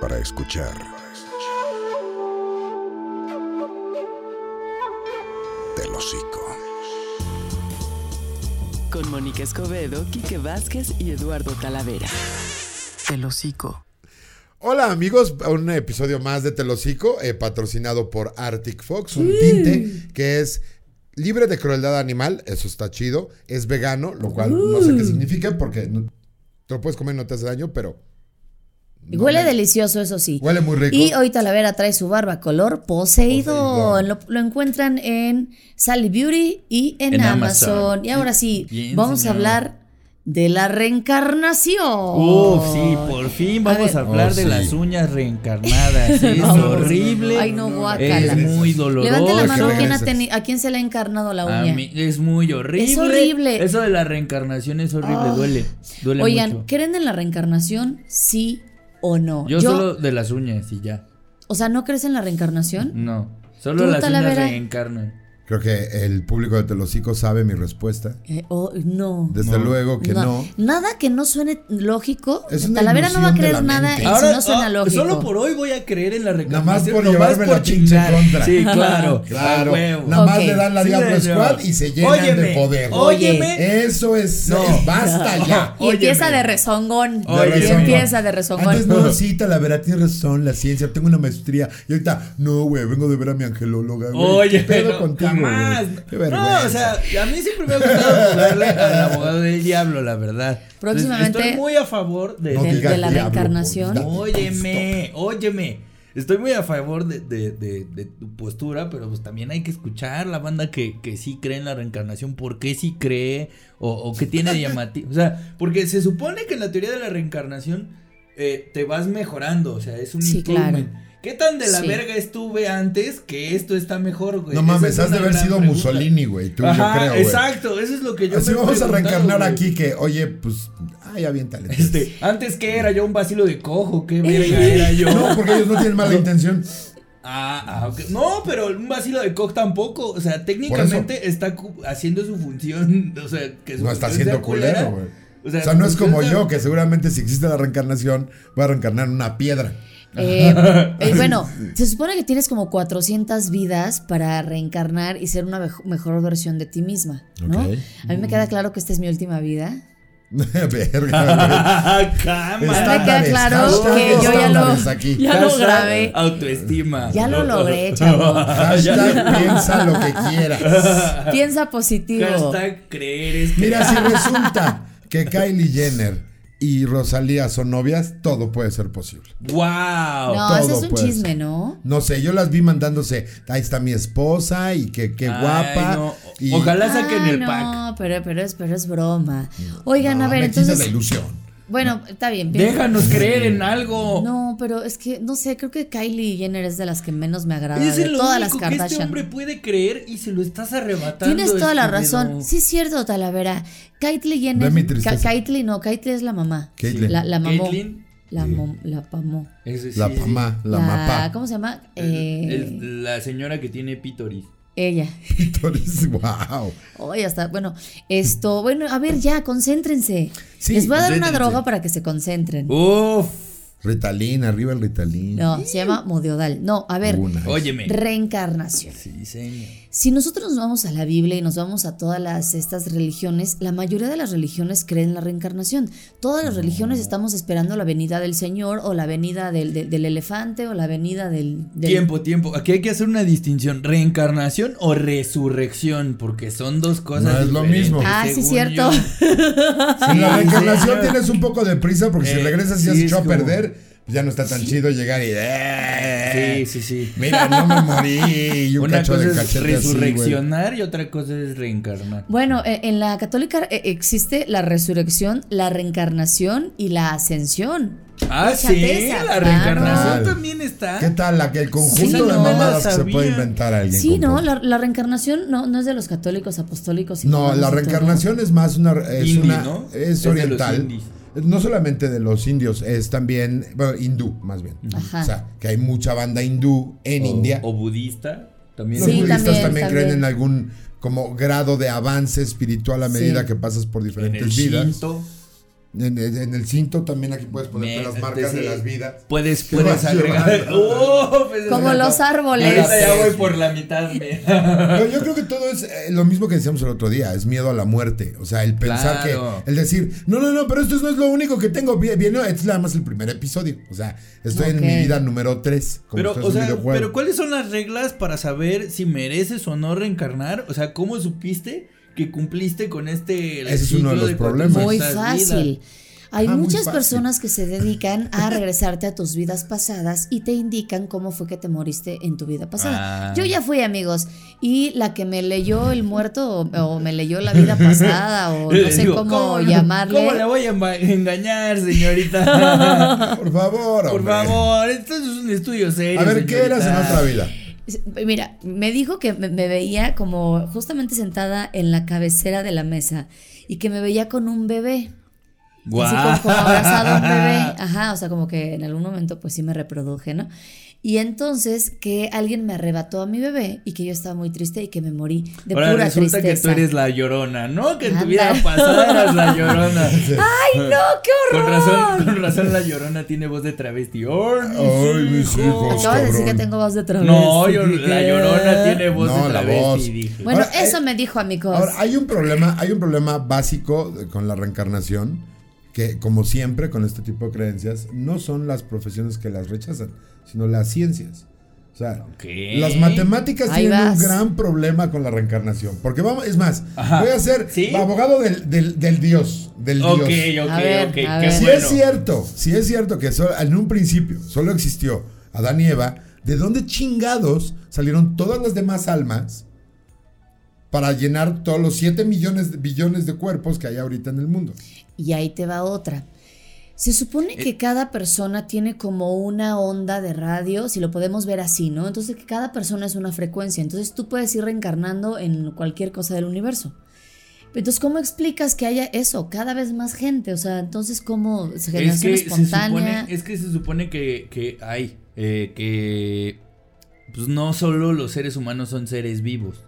para escuchar. Del hocico. Con Mónica Escobedo, Quique Vázquez y Eduardo Talavera. El hocico. Hola amigos, un episodio más de Telocico, eh, patrocinado por Arctic Fox, un tinte que es libre de crueldad animal, eso está chido, es vegano, lo cual no sé qué significa porque no- te lo puedes comer, no te hace daño, pero Huele delicioso, eso sí. huele muy rico. Y hoy Talavera trae su barba color poseído. Poseído. Lo, lo encuentran en Sally Beauty y en, En Amazon. Amazon. Y ahora sí, Bien, vamos señor. a hablar de la reencarnación. Uf, sí, por fin vamos a, ver. hablar Oh, de sí. las uñas reencarnadas. Es No, horrible. Ay, no, Es guácala. muy doloroso. Levante la mano que ¿quién ha regreses. teni- a quién se le ha encarnado la A uña. mí es muy horrible. Es horrible. Eso de la reencarnación es horrible, Ah. duele. Duele Oigan, mucho. ¿creen en la reencarnación? Sí o no. Yo, solo de las uñas y ya. O sea, ¿no crees en la reencarnación? No. Solo ¿Tú, las uñas reencarnan. Creo que el público de Telocico sabe mi respuesta. Eh, oh, no. Desde No. luego que no. Nada que no suene lógico. Es una Talavera no va a creer nada y Ahora, si no suena ah, lógico. Solo por hoy voy a creer en la Nada más por llevarme por la chingar. contra. Sí, claro. Claro. Nada más Ok. le dan la Sí, Diablo. Squad y se llenan Óyeme, de poder. Óyeme. Eso es, No. es- basta ya. Y empieza de rezongón. Y empieza de rezongón. Antes no, sí, Talavera, tienes razón, la ciencia, tengo una maestría. Y ahorita, no, güey, vengo de ver a mi angelóloga, güey. Oye, ¿Qué pedo contigo, jamás. güey? Qué no, o sea, a mí siempre me ha gustado jugarle al abogado del diablo, la verdad. Próximamente- Estoy muy a favor de, No de- digas de la reencarnación. Óyeme, óyeme. Estoy muy a favor de, de- de- de tu postura, pero pues también hay que escuchar la banda que, que sí cree en la reencarnación, por qué sí cree o, o qué tiene de llamativo. O sea, porque se supone que en la teoría de la reencarnación eh, te vas mejorando, o sea, es un Sí, improvement. claro. ¿Qué tan de la Sí. verga estuve antes que esto está mejor, güey? No mames, es has de haber sido pregunta. Mussolini, güey, tú, Ajá, yo creo, güey. exacto, eso es lo que yo Así me vamos a reencarnar güey. aquí que, oye, pues, ay, aviéntale. Este, antes que era yo un vacilo de cojo, qué verga era yo. No, porque ellos no tienen mala intención. Ah, ah, ok. No, pero un vacilo de cojo tampoco. O sea, técnicamente está haciendo su función. O sea, que su No está sea culera. culero, güey. O O sea, sea, su no es como sea- yo, que seguramente si existe la reencarnación, voy a reencarnar en una piedra. Eh, eh, bueno, se supone que tienes como 400 vidas para reencarnar y ser una mej- mejor versión de ti misma, ¿no? A mí me queda claro que esta es mi última vida. Verga, Cámara. Me queda Estándares, claro hashtag que yo ya lo, aquí. ya lo Hashtag grabé. Autoestima. Ya lo logré, chavo. Hashtag piensa lo que quieras. Piensa positivo. Hashtag creer es Mira, si resulta que Kylie Jenner y Rosalía son novias, todo puede ser posible. Wow. No, ese todo es un chisme, ser. ¿no? No sé, yo las vi mandándose, ahí está mi esposa y que qué Ay, guapa. no. y- Ojalá saquen Ay, el no, pack. pero, pero, es, pero es broma. Oigan, No, a ver, me entonces. la ilusión. Bueno, está bien. bien. Déjanos creer en algo. No, pero es que, no sé, creo que Kylie Jenner es de las que menos me agrada. es de lo todas las que este hombre puede creer y se lo estás arrebatando. Tienes toda la razón. Sí, es cierto, Talavera. Kylie Jenner. Kylie, no, Kylie es la mamá. Caitlyn. La, la mamó. Caitlyn. La, mom- la pamó. Sí, La sí. mamá, la mapá. ¿Cómo se llama? Eh, el- la señora que tiene pítoris. Ella. wow. Oye, hasta, bueno, esto, bueno, a ver, ya, concéntrense. Sí, Les voy a dar una droga para que se concentren. Uf. Ritalin, arriba el Ritalin. No, se llama Modiodal. No, a ver, Una. Óyeme. reencarnación. Sí, señor. Si nosotros nos vamos a la Biblia y nos vamos a todas las, estas religiones, la mayoría de las religiones creen en la reencarnación. Todas las religiones estamos esperando la venida del Señor o la venida del, del- del elefante o la venida del... del- Tiempo, tiempo. Aquí hay que hacer una distinción. ¿Reencarnación o resurrección? Porque son dos cosas. No es lo mismo. Ah, sí, cierto. yo. En la Sí, reencarnación tienes un poco de prisa porque si Eh, regresas y sí, has es echado a perder, ya no está tan chido llegar y. Sí, sí, sí. Mira, no me morí. Y un Una cacho cosa de es así, resurreccionar y otra cosa es reencarnar. Bueno, eh, en la católica eh, existe la resurrección, la reencarnación y la ascensión. Ah, sí, esa, la claro. reencarnación también está. ¿Qué tal? La que el conjunto Sí, de no, mamadas que se puede inventar alguien. Sí, no, la, la reencarnación no, no es de los católicos apostólicos. y No, la todo. reencarnación es más una. Es, Indie, una, ¿no? es Es de los oriental. No solamente de los indios, es también. Bueno, hindú, más bien. Ajá. O sea, que hay mucha banda hindú en o, India. O budista. También. Los Sí, budistas también, también, creen también. en algún como grado de avance espiritual a medida Sí. que pasas por en el diferentes vidas. Shinto. En, el cinto también aquí puedes ponerte las marcas de las vidas. Puedes, agregar. ¡Oh! pues, Como los árboles. Ya voy por la mitad. yo creo que todo es eh, lo mismo que decíamos el otro día, es miedo a la muerte. O sea, el pensar Claro. que, el decir, no, no, no, pero esto no es lo único que tengo. Bien, bien, no, este es nada más el primer episodio. O sea, estoy en mi vida número 3. Pero, o sea, pero ¿cuáles son las reglas para saber si mereces o no reencarnar? O sea, ¿cómo supiste que cumpliste con este Ese es uno de los problemas. Muy 400 fácil. Hay Ah, muchas fácil. personas que se dedican a regresarte a tus vidas pasadas y te indican cómo fue que te moriste en tu vida pasada. Ah. Yo ya fui, amigos, y la que me leyó el muerto o, o me leyó la vida pasada o no sé Digo, cómo, le- llamarle. ¿Cómo le voy a enga- engañar, señorita? Por favor, Por hombre. favor, esto es un estudio serio. A ver, ¿qué eras en otra vida? Mira, me dijo que me, me veía como justamente sentada en la cabecera de la mesa y que me veía con un bebé. Guau. Así como, como abrazado a un bebé. Ajá, o sea, como que en algún momento pues sí me reproduje, ¿no? Y entonces que alguien me arrebató a mi bebé y que yo estaba muy triste y que me morí de Ahora pura resulta tristeza. que tú eres la llorona, ¿no? Que en tu vida pasada eras la llorona. ¡Ay, no! ¡Qué Con horror! razón, con razón la llorona tiene voz de travesti. ¡Ay, mis Ay, mis hijos. Acabas de decir que tengo voz de travesti. No, yo- la llorona tiene voz No, de travesti, dije. Bueno, Ahora, eso eh, me dijo, amigos. Ahora, hay un problema, hay un problema básico con la reencarnación, que como siempre con este tipo de creencias, no son las profesiones que las rechazan, sino las ciencias. O sea, Ok. las matemáticas Ahí tienen un gran problema con la reencarnación. Porque vamos, es más, Ajá. voy a ser ¿Sí? abogado del, del- del Dios. Del Ok, Dios. ok, A ver, ok, ver. Si bueno. es cierto, si es cierto que so- en un principio solo existió Adán y Eva, ¿de dónde chingados salieron todas las demás almas para llenar todos los 7 millones, billones de cuerpos que hay ahorita en el mundo? Y ahí te va otra. Se supone que cada persona tiene como una onda de radio, si lo podemos ver así, ¿no? Entonces que cada persona es una frecuencia, entonces tú puedes ir reencarnando en cualquier cosa del universo. Entonces, ¿cómo explicas que haya eso? Cada vez más gente, o sea, entonces, ¿cómo? Es ¿Generación que, se espontánea? supone, es que se supone que, que hay, eh, que pues no solo los seres humanos son seres vivos,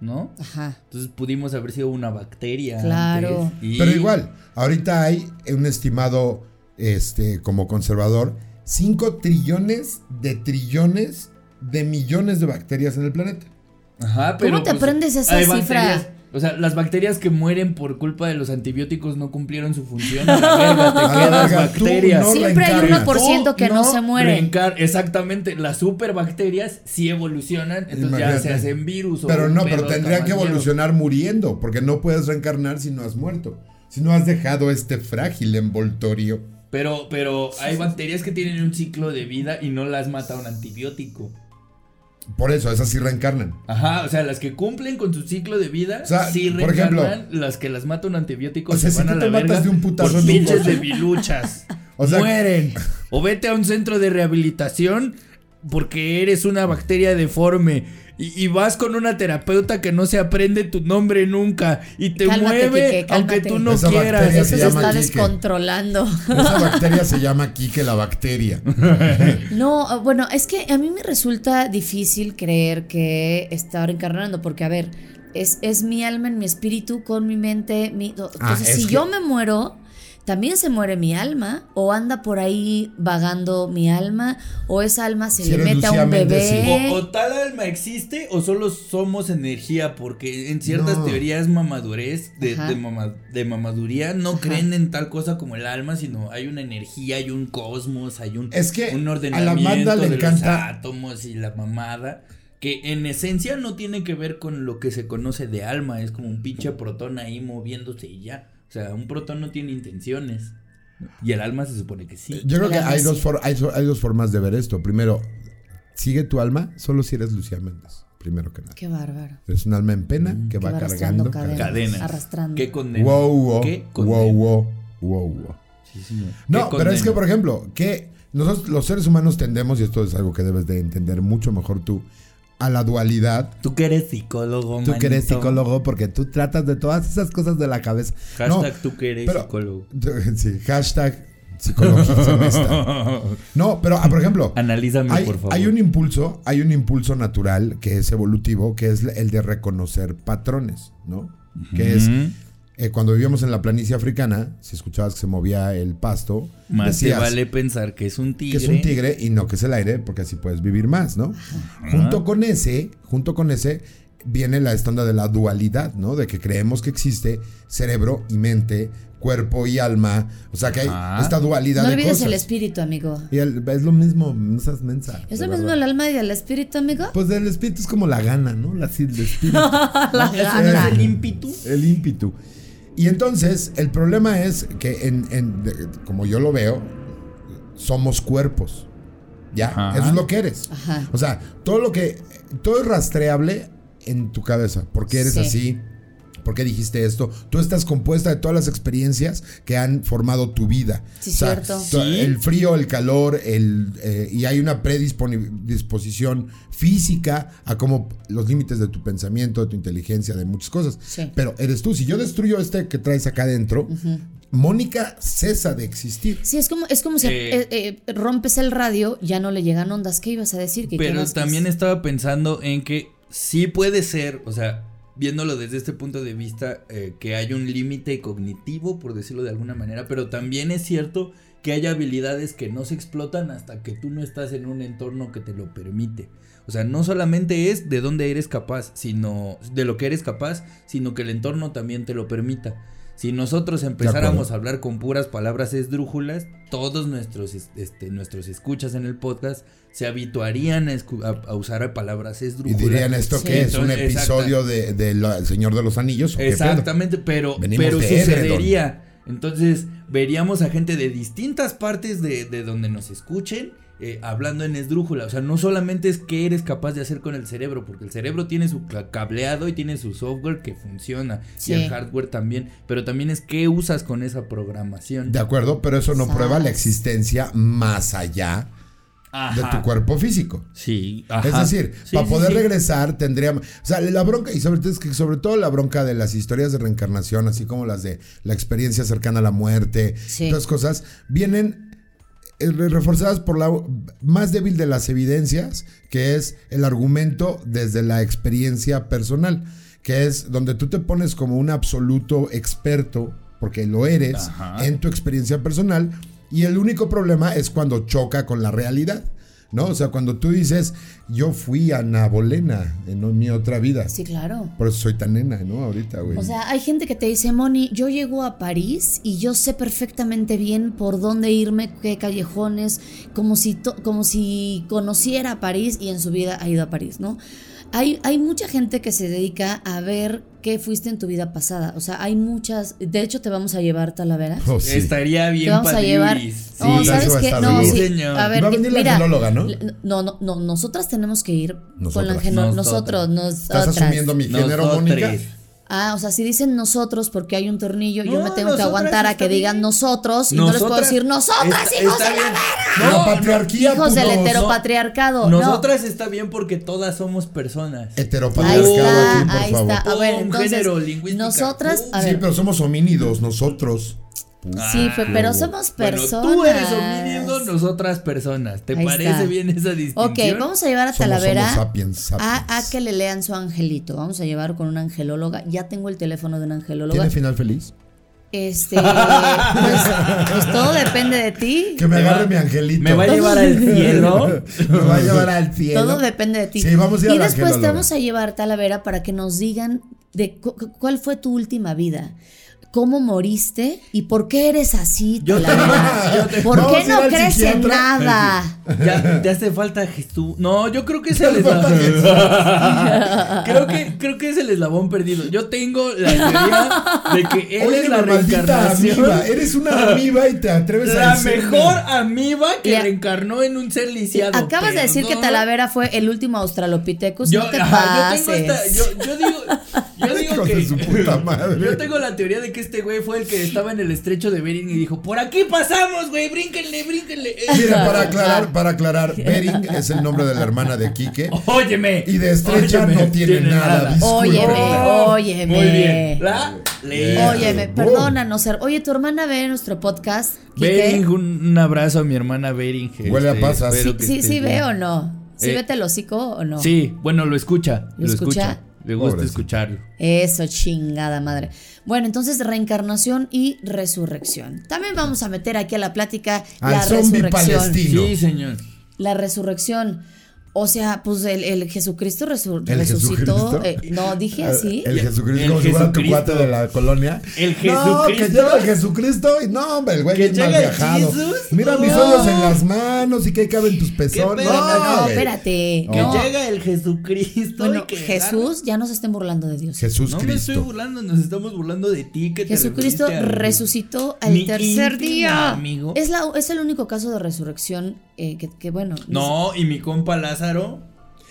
¿no? Ajá. Entonces pudimos haber sido una bacteria. Claro. antes, y- Pero igual, ahorita hay un estimado este, como conservador 5 trillones de trillones de millones de bacterias en el planeta. Ajá, pero. ¿Cómo te pues, aprendes esa cifra? O sea, las bacterias que mueren por culpa de los antibióticos no cumplieron su función. La verga, te quedas verga, bacterias. no Siempre hay reencarnas. 1% que no, se muere. reencar- exactamente, las superbacterias sí evolucionan, entonces ya se hacen virus o Pero no, pero tendrían que evolucionar muriendo, porque no puedes reencarnar si no has muerto. Si no has dejado este frágil envoltorio. Pero, pero hay bacterias que tienen un ciclo de vida y no las mata un antibiótico. Por eso, esas sí reencarnan. Ajá, o sea, las que cumplen con su ciclo de vida, O sea, sí por ejemplo- reencarnan, las que las mata un antibiótico O sea, se si van tú a te la matas verga de un putazo por pinches. O sea- mueren. O vete a un centro de rehabilitación porque eres una bacteria deforme. Y, y vas con una terapeuta que no se aprende tu nombre nunca y te Cálmate, mueve Quique, aunque tú no Esa quieras. Eso se está Quique. descontrolando. Esa bacteria se llama Kike la bacteria. No, bueno, es que a mí me resulta difícil creer que está reencarnando, porque a ver, es, es mi alma en mi espíritu con mi mente. Mi, entonces, Ah, es si que- yo me muero, también se muere mi alma, o anda por ahí vagando mi alma, o esa alma se Si le mete a un bebé. O, o tal alma existe o solo somos energía, porque en ciertas No. teorías mamadurez, de, de, mama- de mamaduría, no Ajá. creen en tal cosa como el alma, sino hay una energía, hay un cosmos, hay un, Es que un a la ordenamiento le de encanta- los átomos y la mamada. Que en esencia no tiene que ver con lo que se conoce de alma, es como un pinche protón ahí moviéndose y ya. O sea, un protón no tiene intenciones. Y el alma se supone que sí. Yo creo que hay sí. dos, for- hay, dos formas de ver esto. Primero, sigue tu alma solo si eres Lucía Méndez. Primero que nada. Qué bárbaro. Es un alma en pena Mm. que va va arrastrando cargando. cadenas. Cadenas. Arrastrando. ¿Qué condena? Wow, wow, ¿Qué wow, condena? wow, wow, wow. Sí, señor. No, ¿Qué pero es que, por ejemplo, que nosotros los seres humanos tendemos, y esto es algo que debes de entender mucho mejor tú, a la dualidad. Tú que eres psicólogo, Tú que eres psicólogo, porque tú tratas de todas esas cosas de la cabeza. Hashtag No, tú que eres pero- psicólogo. Sí, hashtag psicología No, pero, ah, por ejemplo, Analízame, hay, por favor. hay un impulso, hay un impulso natural que es evolutivo, que es el de reconocer patrones, ¿no? Que es. Eh, cuando vivíamos en la planicie africana, si escuchabas que se movía el pasto, Más decías te vale pensar que es un tigre. que es un tigre y no que es el aire, porque así puedes vivir más, ¿no? Junto con ese, junto con ese, viene la estándar de la dualidad, ¿no? De que creemos que existe cerebro y mente, cuerpo y alma. O sea que hay Ajá. esta dualidad No de olvides cosas. el espíritu, amigo. Y el- es lo mismo, no seas mensa. ¿Es lo mismo el alma y el espíritu, amigo? Pues el espíritu es como la gana, ¿no? La, sí, el espíritu. La ¿Ese gana. es el ímpetu? el ímpetu. Y entonces, el problema es que, en, en- de- como yo lo veo, somos cuerpos. ¿Ya? Ajá. Eso es lo que eres. Ajá. O sea, todo lo que. Todo es rastreable en tu cabeza. ¿Por qué eres Sí. así? ¿Por qué dijiste esto? Tú estás compuesta de todas las experiencias que han formado tu vida. Sí, cierto. to- Sí. El frío, el calor, el, eh, y hay una predisposición física a como los límites de tu pensamiento, de tu inteligencia, de muchas cosas. Sí. Pero eres tú. Si yo destruyo este que traes acá adentro, Mónica cesa de existir. Sí, es como, es como si Eh. eh, eh, rompes el radio, ya no le llegan ondas. ¿Qué ibas a decir? ¿Que qué Pero también estaba pensando en que sí puede ser, o sea, viéndolo desde este punto de vista, eh, que hay un límite cognitivo, por decirlo de alguna manera, pero también es cierto que hay habilidades que no se explotan hasta que tú no estás en un entorno que te lo permite. O sea, no solamente es de dónde eres capaz, sino de lo que eres capaz, sino que el entorno también te lo permita. Si nosotros empezáramos a hablar con puras palabras esdrújulas, todos nuestros, es- este, nuestros escuchas en el podcast se habituarían a, escu- a- a usar palabras Y esdrújulas. dirían esto Sí. que es un Entonces, episodio de, de la- El Señor de los Anillos. ¿o qué pedo? Exactamente, pero, Venimos pero de sucedería. Entonces, veríamos a gente de distintas partes de, de donde nos escuchen eh, hablando en esdrújula. O sea, no solamente es qué eres capaz de hacer con el cerebro, porque el cerebro tiene su ca- cableado y tiene su software que funciona, Sí. y el hardware también, pero también es qué usas con esa programación. De acuerdo, pero eso no prueba la existencia más allá de tu cuerpo físico. Sí, Es ajá. decir, Sí, para sí, poder sí. regresar tendríamos, o sea, la bronca y sobre todo es que sobre todo la bronca de las historias de reencarnación, así como las de la experiencia cercana a la muerte, Sí. todas cosas vienen eh, reforzadas por la más débil de las evidencias, que es el argumento desde la experiencia personal, que es donde tú te pones como un absoluto experto, porque lo eres, Ajá. en tu experiencia personal, y el único problema es cuando choca con la realidad. ¿No? O sea, cuando tú dices, yo fui Ana Bolena en mi otra vida. Sí, claro. Por eso soy tan nena, ¿no? Ahorita, güey. O sea, hay gente que te dice, Moni, yo llego a París y yo sé perfectamente bien por dónde irme, qué callejones, como si, como si conociera París y en su vida ha ido a París, ¿no? Hay, hay mucha gente que se dedica a ver qué fuiste en tu vida pasada. O sea, hay muchas. De hecho, te vamos a llevar Talavera. Oh, sí. Estaría bien Te vamos a llevar. Sí, ¿sabes va a qué? No, sí. Señor. A ver, Va a venir la mira, angelóloga, ¿no? No, no, no, nosotras tenemos que ir con la Nosotras. angelo- Nosotras. nosotros, nosotras. ¿Estás asumiendo mi género, Mónica? Ah, o sea, si dicen nosotros porque hay un tornillo, yo No, me tengo que aguantar a que digan bien. nosotros y no les puedo decir nosotras, está- hijos está de la bien. la No, patriarquía, hijos del heteropatriarcado. Nosotras está bien porque todas somos personas. no. Ahí Heteropatriarcado está, aquí, por ahí favor. está. A ver, entonces, nosotras, pum. a Sí, ver, pero somos homínidos, nosotros. Sí, fe- pero somos Bueno, personas. tú eres homínido, nosotras personas. ¿Te Ahí parece está. bien esa distinción? Ok, vamos a llevar a Somos Talavera homo sapiens, sapiens. a, a que le lean su angelito. Vamos a llevar con una angelóloga. Ya tengo el teléfono de una angelóloga. ¿Tiene final feliz? Este, pues, pues todo depende de ti. Que me agarre va- mi angelito. ¿Me va a llevar al cielo? me va a llevar al cielo. Todo depende de ti. Sí, vamos a ir y a la después te vamos a llevar a Talavera para que nos digan de cu- cu- cuál fue tu última vida. ¿Cómo moriste? ¿Y por qué eres así, Yo Talavera? yo te- ¿Por qué no crees en nada? Ya te hace falta Jesús. No, yo creo que es el eslabón. creo que creo que es el eslabón perdido. Yo tengo la teoría de que él Oye, es la maldita reencarnación. amiba. Eres una amiba y te atreves a La mejor amiba que Ya. reencarnó en un ser lisiado. Acabas de decir que. Talavera fue el último Australopithecus. Yo, no te ajá, yo pases. tengo esta, yo, yo digo, yo digo que su puta madre. Yo tengo la teoría de que este güey fue el que estaba en el estrecho de Bering y dijo, por aquí pasamos, güey, brínquenle, brínquenle. Mira, para aclarar, para aclarar, Bering es el nombre de la hermana de Quique. Óyeme. Y de estrecha óyeme, no tiene nada, disculpe. Óyeme, óyeme. Muy bien. La leí. Óyeme, perdónanos. Ser- Oye, tu hermana ve nuestro podcast. Bering, un, un abrazo a mi hermana Bering. Huele a pasas. Sí, sí, bien. ve o no. ¿Sí Eh, vete el hocico o no? Sí, bueno, lo escucha. ¿Lo escucha? Le gusta Pobrecito. escucharlo. Eso, chingada madre. Bueno, entonces reencarnación y resurrección. También vamos a meter aquí a la plática Al la zombie resurrección. palestino. Sí, señor. La resurrección. O sea, pues el, el Jesucristo resu- ¿El resucitó. Jesucristo? eh, no, dije así. El Jesucristo, El como si fuera tu Jesucristo. cuate de la colonia. El No, que Jesucristo. llega el Jesucristo y no, hombre, el güey Que bien mal llega el viajado. Jesús. Mira mis No. hoyos en las manos y que caben tus pezones. No, No, no, espérate. Que no. llega el Jesucristo. Bueno, y que Jesús, ya no se estén burlando de Dios. Jesús No me estoy Cristo. burlando, nos estamos burlando de ti que te Jesucristo al- resucitó al Mi tercer día. amigo. Es, la, es el único caso de resurrección eh, que, que, bueno. No, y mi compa Lázaro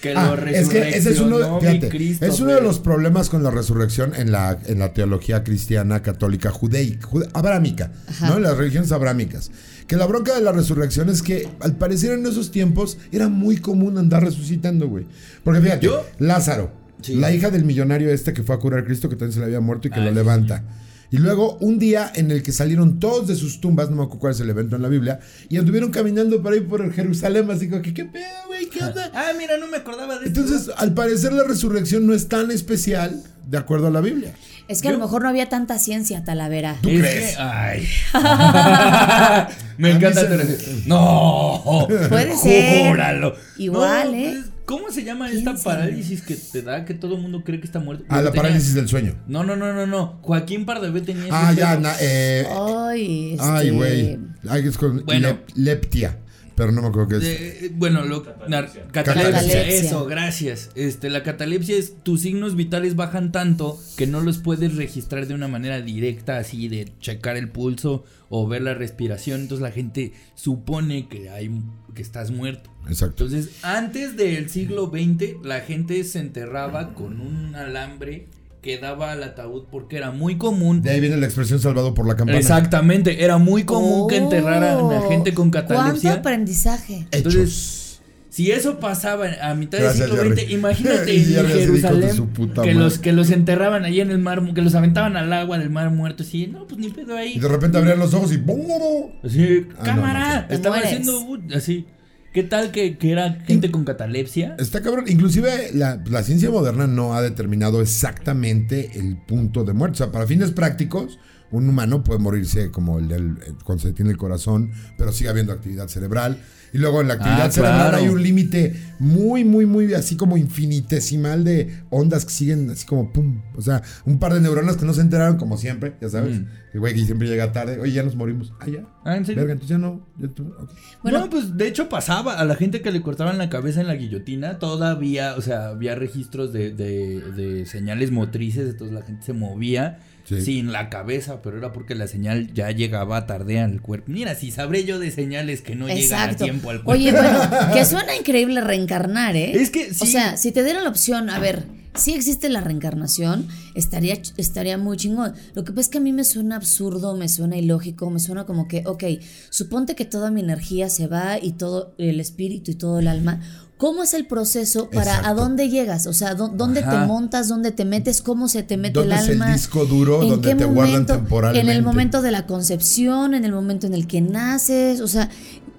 que Ah, lo es que ese es uno, resurreccionó, mi fíjate, Cristo, es uno de los problemas con la resurrección en la, en la teología cristiana católica judeica, jude- abrámica, Ajá. ¿no? En las religiones abrámicas. Que la bronca de la resurrección es que al parecer en esos tiempos era muy común andar resucitando, güey. Porque fíjate, ¿Yo? Lázaro, Sí. la hija del millonario este que fue a curar a Cristo, que también se le había muerto y que Ah, lo sí, levanta. Y luego un día en el que salieron todos de sus tumbas, no me acuerdo cuál es el evento en la Biblia, y anduvieron caminando por ahí por el Jerusalén, así como que, ¿qué pedo, güey? ¿Qué onda? Ah, mira, no me acordaba de esto. Entonces, al parecer la resurrección no es tan especial de acuerdo a la Biblia. Es que a lo mejor no había tanta ciencia, Talavera. ¿Tú Es crees? que- ay. me encanta. se. No. Puede ser. Júralo. Igual, No, ¿eh? ¿Cómo se llama ¿Quién esta parálisis que te da que todo el mundo cree que está muerto? Ah, la Tenía- parálisis del sueño. No, no, no, no, no. Joaquín Pardavé tenía Ah, ya, na- eh, Ay, este, ay, güey. Ay, es con Bueno. lep- leptia, pero no me acuerdo qué es. De- bueno, lo, catalepsia, Catalepsia. eso, gracias. Este, la catalepsia es tus signos vitales bajan tanto que no los puedes registrar de una manera directa, así de checar el pulso o ver la respiración. Entonces la gente supone que hay que estás muerto. Exacto. Entonces, antes del siglo XX, la gente se enterraba con un alambre que daba al ataúd porque era muy común. De ahí viene la expresión salvado por la campana. Exactamente, era muy común que Oh, enterraran a gente con ¿Cuánto catalepsia. aprendizaje? Entonces, Hechos. Si eso pasaba a mitad del siglo. XX, imagínate Y en Jerusalén su puta que madre. los, que los enterraban allí en el mar, que los aventaban al agua del mar muerto, así, no, pues ni pedo ahí. Y de repente abrían los ojos y ¡bum! Así, Ah, cámara, no, mueres. haciendo así. ¿Qué tal que, que era gente con catalepsia? Está cabrón. Inclusive la, la ciencia moderna no ha determinado exactamente el punto de muerte. O sea, para fines prácticos, un humano puede morirse como el del eh, cuando se detiene el corazón, pero sigue habiendo actividad cerebral. Y luego en la actividad Ah, cerebral claro. hay un límite muy, muy, muy así como infinitesimal de ondas que siguen así como pum. O sea, un par de neuronas que no se enteraron como siempre, ya sabes. Mm. El güey que siempre llega tarde. Oye, ya nos morimos. Ah, ya. Ah, ¿en serio? Verga, entonces ya no. ya tú- ok. Bueno. no, pues de hecho pasaba a la gente que le cortaban la cabeza en la guillotina, todavía, o sea, había registros de, de, de señales motrices, entonces la gente se movía Sí. sin la cabeza, pero era porque la señal ya llegaba tarde al cuerpo. Mira, si sabré yo de señales que no llegan a Exacto. Tiempo al cuerpo. Oye, bueno, que suena increíble reencarnar, ¿eh? Es que O sí. sea, si te dieran la opción, a ver, si existe la reencarnación, estaría, estaría muy chingón. Lo que pasa es que a mí me suena absurdo, me suena ilógico, me suena como que, ok, suponte que toda mi energía se va y todo el espíritu y todo el alma. ¿Cómo es el proceso para a dónde llegas? O sea, ¿dó- ¿dónde Ajá. te montas? ¿Dónde te metes? ¿Cómo se te mete el ¿Dónde es el alma? disco duro ¿En donde qué te guardan momento? temporalmente? En el momento de la concepción, en el momento en el que naces, o sea,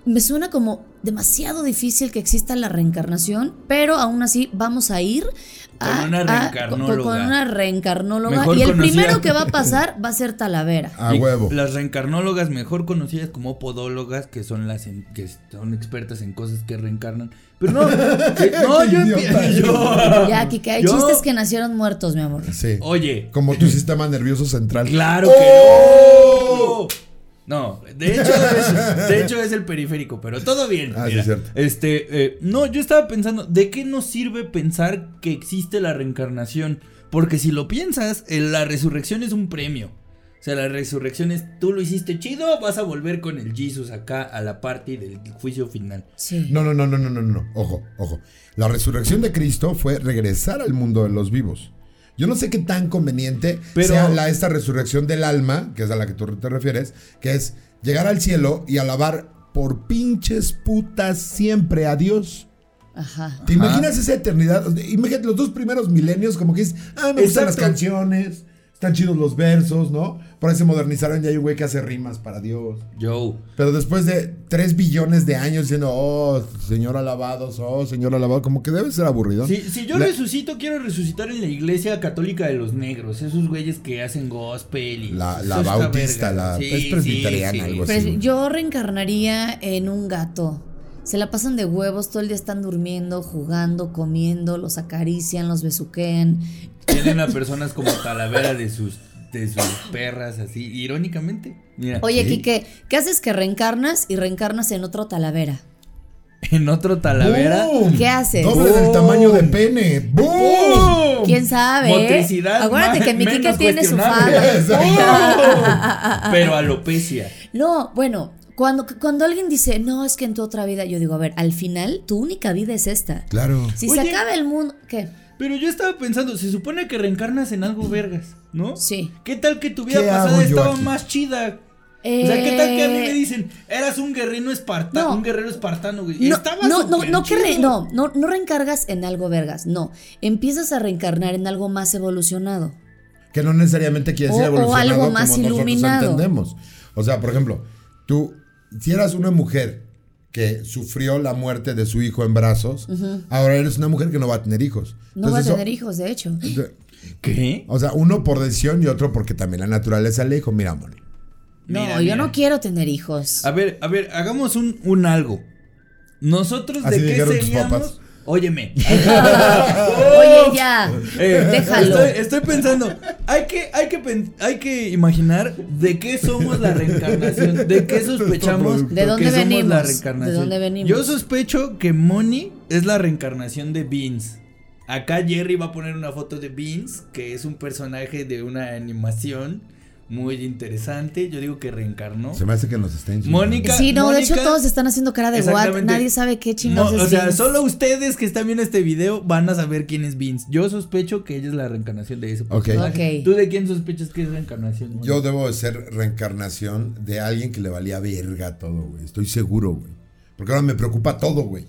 me suena como demasiado difícil que exista la reencarnación, pero aún así vamos a ir a, Con una a- reencarnóloga. con una reencarnóloga y el conocida- primero que va a pasar va a ser Talavera. A Y huevo. Las reencarnólogas mejor conocidas como podólogas, que son las en- que son expertas en cosas que reencarnan. Pero no, que- no, yo Idiota. empiezo. Ya, que hay Yo- chistes que nacieron muertos, mi amor. Sí. Oye, Como tu sistema nervioso central. claro ¡Oh! que no. De hecho, es, de hecho es el periférico, pero todo bien. Ah, sí, mira. es cierto. Este, eh, no, yo estaba pensando, ¿de qué nos sirve pensar que existe la reencarnación? Porque si lo piensas, eh, la resurrección es un premio. O sea, la resurrección es, tú lo hiciste chido, vas a volver con el Jesus acá a la parte del juicio final. Sí. No, no, no, no, no, no, no. Ojo, ojo. La resurrección de Cristo fue regresar al mundo de los vivos. Yo no sé qué tan conveniente Pero- sea la, esta resurrección del alma, que es a la que tú te refieres, que es llegar al cielo y alabar por pinches putas siempre a Dios. Ajá. ¿Te imaginas esa eternidad? Imagínate los dos primeros milenios, como que es, ah, me gustan las canciones, está están chidos los versos, ¿no? Por ahí se modernizaron y hay un güey que hace rimas para Dios. Joe. Pero después de 3 billones de años diciendo, oh, señor alabado, oh, señor alabado, como que debe ser aburrido. Si, si yo La- resucito, quiero resucitar en la iglesia católica de los negros. Esos güeyes que hacen gospel y. La- la bautista, la- es presbiteriana, algo así. Pero yo reencarnaría en un gato. Se la pasan de huevos, todo el día están durmiendo, jugando, comiendo, los acarician, los besuquean. Tienen a personas como calavera de sus, de sus perras, así, irónicamente. Mira, Oye, Sí. Quique, ¿qué haces que reencarnas y reencarnas en otro talavera? en otro talavera. ¿Qué haces? Doble del ¡Boom! tamaño de pene. ¡Boom! ¡Boom! ¿Quién sabe? eh? Motricidad. Acuérdate que mi Quique menos tiene su fama. Pero alopecia. No, bueno, cuando, cuando alguien dice, no, es que en tu otra vida, yo digo, a ver, al final, tu única vida es esta. Claro. Si Oye. se acaba el mundo, ¿qué? Pero yo estaba pensando, se supone que reencarnas en algo vergas, ¿no? Sí. ¿Qué tal que tu vida ¿Qué pasada estaba aquí? más chida? O sea, ¿qué tal que a mí me Eh, dicen, eras un guerrero espartano, No. un guerrero espartano, güey? y No, estaba no, no, no, que re- chido. no, no, no reencargas en algo vergas, no. Empiezas a reencarnar en algo más evolucionado. Que no necesariamente quiere decir O- o evolucionado algo más como iluminado. entendemos. O sea, por ejemplo, tú, si eras una mujer que sufrió la muerte de su hijo en brazos, ahora eres una mujer que no va a tener hijos. No va a eso- tener hijos, de hecho. ¿Qué? O sea, uno por decisión y otro porque también la naturaleza le dijo, mira, Moni, No, Mira, yo mira. no quiero tener hijos. A ver, a ver, hagamos un, un algo. Nosotros Así de qué dijeron tus seríamos. papás. Óyeme. Oye, ya, Eh, déjalo. Estoy, estoy pensando, hay que, hay, que, hay que imaginar de qué somos la reencarnación, de qué sospechamos ¿De dónde que somos venimos? la reencarnación. ¿De dónde venimos? Yo sospecho que Moni es la reencarnación de Beans. Acá Jerry va a poner una foto de Beans, que es un personaje de una animación muy interesante. Yo digo que reencarnó. se me hace que nos está insultando. Mónica. Sí, no, de hecho todos están haciendo cara de what. Nadie sabe qué chingados No, es o sea, Vince. solo ustedes que están viendo este video van a saber quién es Vince. Yo sospecho que ella es la reencarnación de ese Ok. personaje. Ok. ¿Tú de quién sospechas que es reencarnación? Yo debo de ser reencarnación de alguien que le valía verga todo, güey. Estoy seguro, güey. Porque ahora me preocupa todo, güey.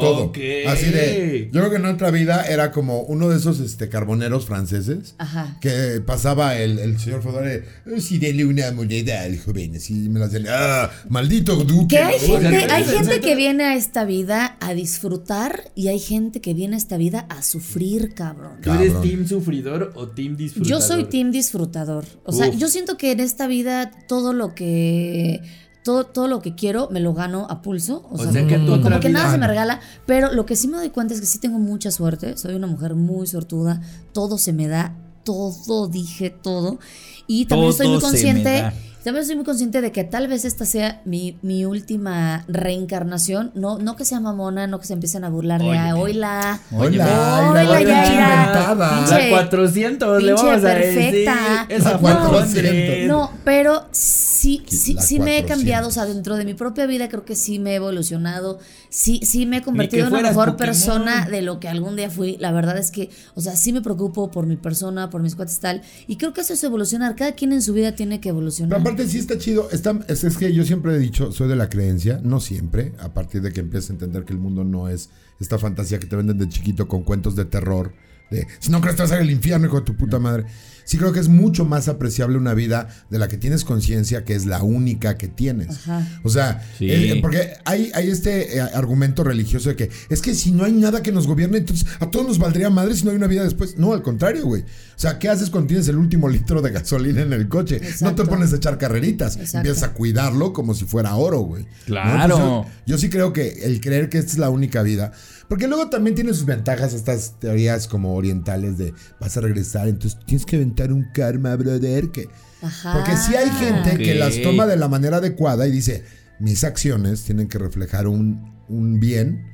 Todo. Así de. Yo creo que en otra vida era como uno de esos este, carboneros franceses. Ajá. Que pasaba el, el señor Fodore. Si dele una moneda al joven. Así me la hacían. ¡Ah! ¡Maldito duque! Que hay gente, hay que viene a esta vida a disfrutar y hay gente que viene a esta vida a sufrir, cabrón. ¿Tú eres Cabrón. team sufridor o team disfrutador? Yo soy team disfrutador. O sea, Uf. yo siento que en esta vida todo lo que todo, todo lo que quiero me lo gano a pulso. O, O sea, sea, que como, que nada se me regala. Pero lo que sí me doy cuenta es que sí tengo mucha suerte. Soy una mujer muy sortuda. Todo se me da. Todo, dije todo. Y también estoy muy consciente. También estoy muy consciente de que tal vez esta sea mi, mi última reencarnación. No, no que sea mamona, no que se empiecen a burlar de, Óyeme. ah, hola. Hola, Hola, la Yaira. inventada. Pinche- La 400 le vamos a perfecta. decir. Esa La fue 400. Andrés. No, pero sí, sí, sí me he 400. cambiado, o sea, dentro de mi propia vida creo que sí me he evolucionado, sí, sí me he convertido en una mejor Pokémon. persona de lo que algún día fui. La verdad es que, o sea, sí me preocupo por mi persona, por mis cuates tal, y creo que eso es evolucionar. Cada quien en su vida tiene que Pero evolucionar. Aparte sí está chido. Está, es, es que yo siempre he dicho, soy de la creencia, no siempre, a partir de que empieces a entender que el mundo no es esta fantasía que te venden de chiquito con cuentos de terror. De, si no crees te vas a ir al infierno, hijo de tu puta madre. Sí creo que es mucho más apreciable una vida de la que tienes conciencia, que es la única que tienes. Ajá. O sea, Sí. eh, porque hay, hay este eh, argumento religioso de que es que si no hay nada que nos gobierne, entonces a todos nos valdría madre si no hay una vida después. No, al contrario, güey. O sea, ¿qué haces cuando tienes el último litro de gasolina en el coche? No te pones a echar carreritas. Exacto. Empiezas a cuidarlo como si fuera oro, güey. ¿No? Claro. Entonces, yo, yo sí creo que el creer que esta es la única vida. Porque luego también tiene sus ventajas estas teorías como orientales de vas a regresar, entonces tienes que aventar un karma, brother. Que, Ajá. porque sí hay gente que Ok. las toma de la manera adecuada y dice, mis acciones tienen que reflejar un, un bien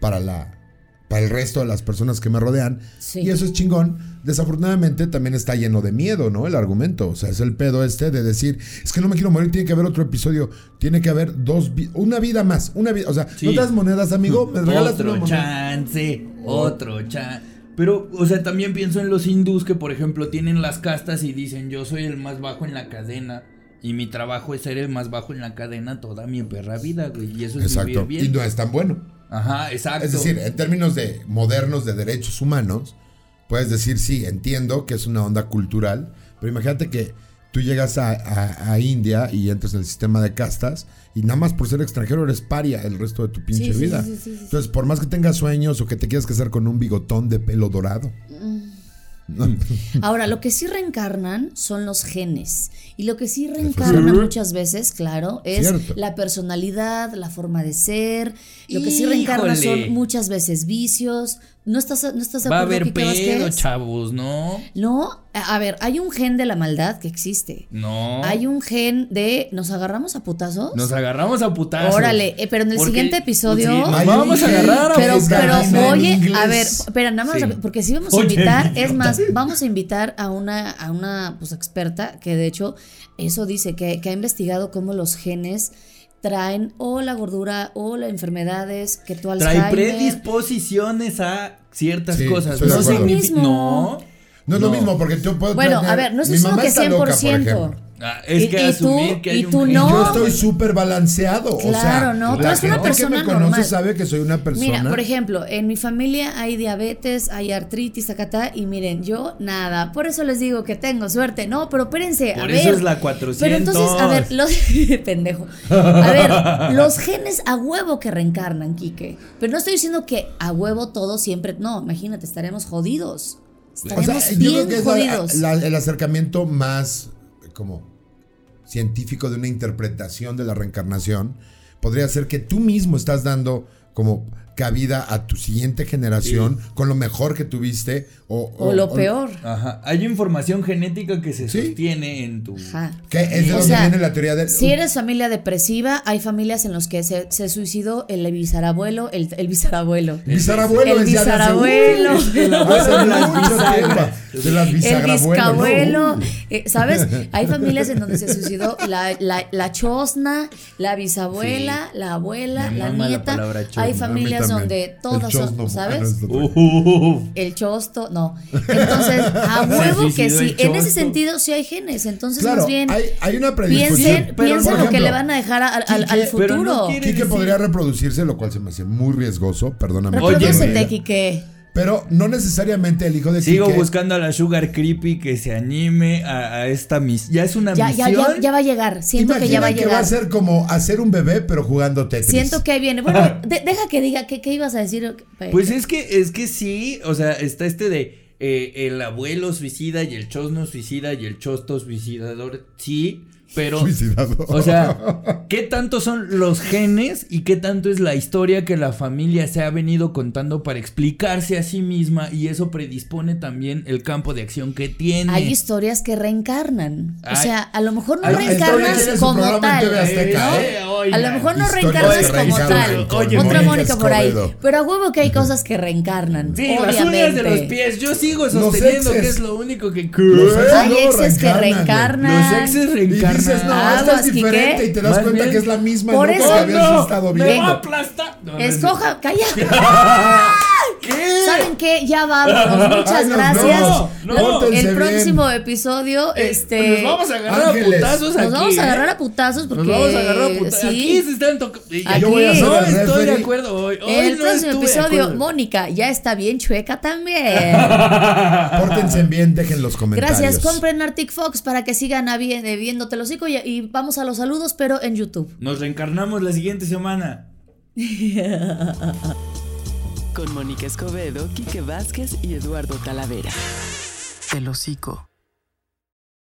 para la para el resto de las personas que me rodean. Sí. Y eso es chingón. Desafortunadamente también está lleno de miedo, ¿no? El argumento. O sea, es el pedo este de decir, es que no me quiero morir, tiene que haber otro episodio, tiene que haber dos, vi- una vida más, una vida, o sea, Sí. no te das monedas, amigo, me regalas otro una chance, otro chance. Pero, o sea, también pienso en los hindús que, por ejemplo, tienen las castas y dicen, yo soy el más bajo en la cadena. Y mi trabajo es ser el más bajo en la cadena toda mi perra vida, güey. Y eso es Exacto. vivir Y bien. no es tan bueno. Ajá, exacto. Es decir, en términos de modernos de derechos humanos, puedes decir, sí, entiendo que es una onda cultural, Pero imagínate que tú llegas a, a- a India y entras en el sistema de castas y nada más por ser extranjero eres paria el resto de tu pinche Sí, sí, vida. sí, sí, sí, sí. Entonces, por más que tengas sueños o que te quieras casar con un bigotón de pelo dorado. Ahora, lo que sí reencarnan son los genes. Y lo que sí reencarna muchas veces, claro, es Cierto. la personalidad, la forma de ser. Lo que sí reencarna Híjole. son muchas veces vicios. ¿No estás, no estás de Va a acuerdo, haber pedo, chavos, ¿no? No, a ver, hay un gen de la maldad que existe. No. Hay un gen de nos agarramos a putazos. Nos agarramos a putazos. Órale, eh, pero en el Porque- siguiente episodio- Sí, nos Hay vamos a agarrar a pero, es pero oye, a ver, espera, nada más, Sí. porque sí vamos a Oye, invitar, es más, vamos a invitar a una, a una pues experta que de hecho eso dice, que, que ha investigado cómo los genes traen o la gordura o las enfermedades que tú Trae Alzheimer. predisposiciones a ciertas Sí, cosas. No. No. No es lo mismo porque tú puedes Bueno, tener- a ver, no diciendo mamá que está loca, por 100%. ejemplo. Ah, es Y- que y tú- asumir que hay y tú no. Yo estoy súper balanceado. o sea, Claro, no, tú eres una persona que me conoce normal. sabe que soy una persona. Mira, por ejemplo, en mi familia hay diabetes, hay artritis, acá, y miren, yo nada. Por eso les digo que tengo suerte. No, pero espérense, a Por ver. eso es la 400. Pero entonces, a ver, los pendejo. A ver, los genes a huevo que reencarnan, Quique. Pero no estoy diciendo que a huevo todo siempre. No, imagínate, estaremos jodidos. o Estaremos sea, yo bien creo que es la- jodidos. la- el acercamiento más como científico de una interpretación de la reencarnación podría ser que tú mismo estás dando como cabida a tu siguiente generación con lo mejor que tuviste o, o lo peor. Ajá. Hay información genética que se Sí. sostiene en tu. Ajá. Que es de O donde sea, viene la teoría del Si eres familia depresiva, hay familias en las que se, se suicidó el bisarabuelo, el, el bisarabuelo. bisarabuelo El de bisarabuelo. De las El bisabuelo, ¿no? ¿sabes? Hay familias en donde se suicidó la, la, la chosna, la bisabuela, la abuela, Me la nieta. Hay familias donde chosno, son, no, ¿sabes? El chosto, no. Entonces, a huevo que sí. En ese sentido sí hay genes. Entonces, Claro, más bien, hay, hay una piensen, piensen lo que le van a dejar a- al, no futuro. quiere- Quique decir- podría reproducirse, lo cual se me hace muy riesgoso, perdóname. Oye, Reprodúcete. Quique. Pero no necesariamente el hijo de Sigo Quique- buscando a la Sugar Creepy que se anime a, a esta misión. Ya es una Ya, misión. ya, ya va a llegar. Siento que ya va a Imagina que va a llegar. ser como hacer un bebé, pero jugando Tetris. Siento que ahí viene. Bueno, de- deja que diga, ¿qué, qué ibas a decir? Pues es que, es que sí, o sea, está este de eh, el abuelo suicida y el chosno suicida y el chosto suicidador, sí, pero... Suicidador. O sea, ¿qué tanto son los genes y qué tanto es la historia que la familia se ha venido contando para explicarse a sí misma y eso predispone también el campo de acción que tiene? Hay historias que reencarnan. O sea, a lo mejor no reencarnas como tal. Azteca, ¿no? ¿eh? A lo mejor no reencarnas como tal. reencarnan con Oye, Otra Mónica por ahí. Pero a huevo que hay cosas que reencarnan. Sí, las uñas de los pies. Yo sigo sosteniendo que es lo único que. Los exes Hay exes que reencarnan. Los exes reencarnan. Dices, no, esta Aguas, es diferente Quique. y te das Más cuenta bien- que es la misma Por nota eso- que habías estado viendo. aplastar. No, no, Escoja, calla. ¿Qué? ¿Saben qué? Ya vámonos. Muchas Ay, nos gracias. No, pórtense el bien. próximo episodio, este. Nos vamos a agarrar Ángeles. a putazos aquí. nos vamos a ¿eh? agarrar a putazos porque. Nos vamos a agarrar a putazos. sí. Aquí se están tocando. Yo voy a hacer No estoy de acuerdo hoy. Hoy El no próximo episodio. Mónica ya está bien chueca también. Pórtense bien, dejen los comentarios. Gracias, compren Arctic Fox para que sigan a bien- eh, viéndote los hocico y, y vamos a los saludos, pero en YouTube. Nos reencarnamos la siguiente semana. Con Mónica Escobedo, Quique Vázquez y Eduardo Talavera. El hocico.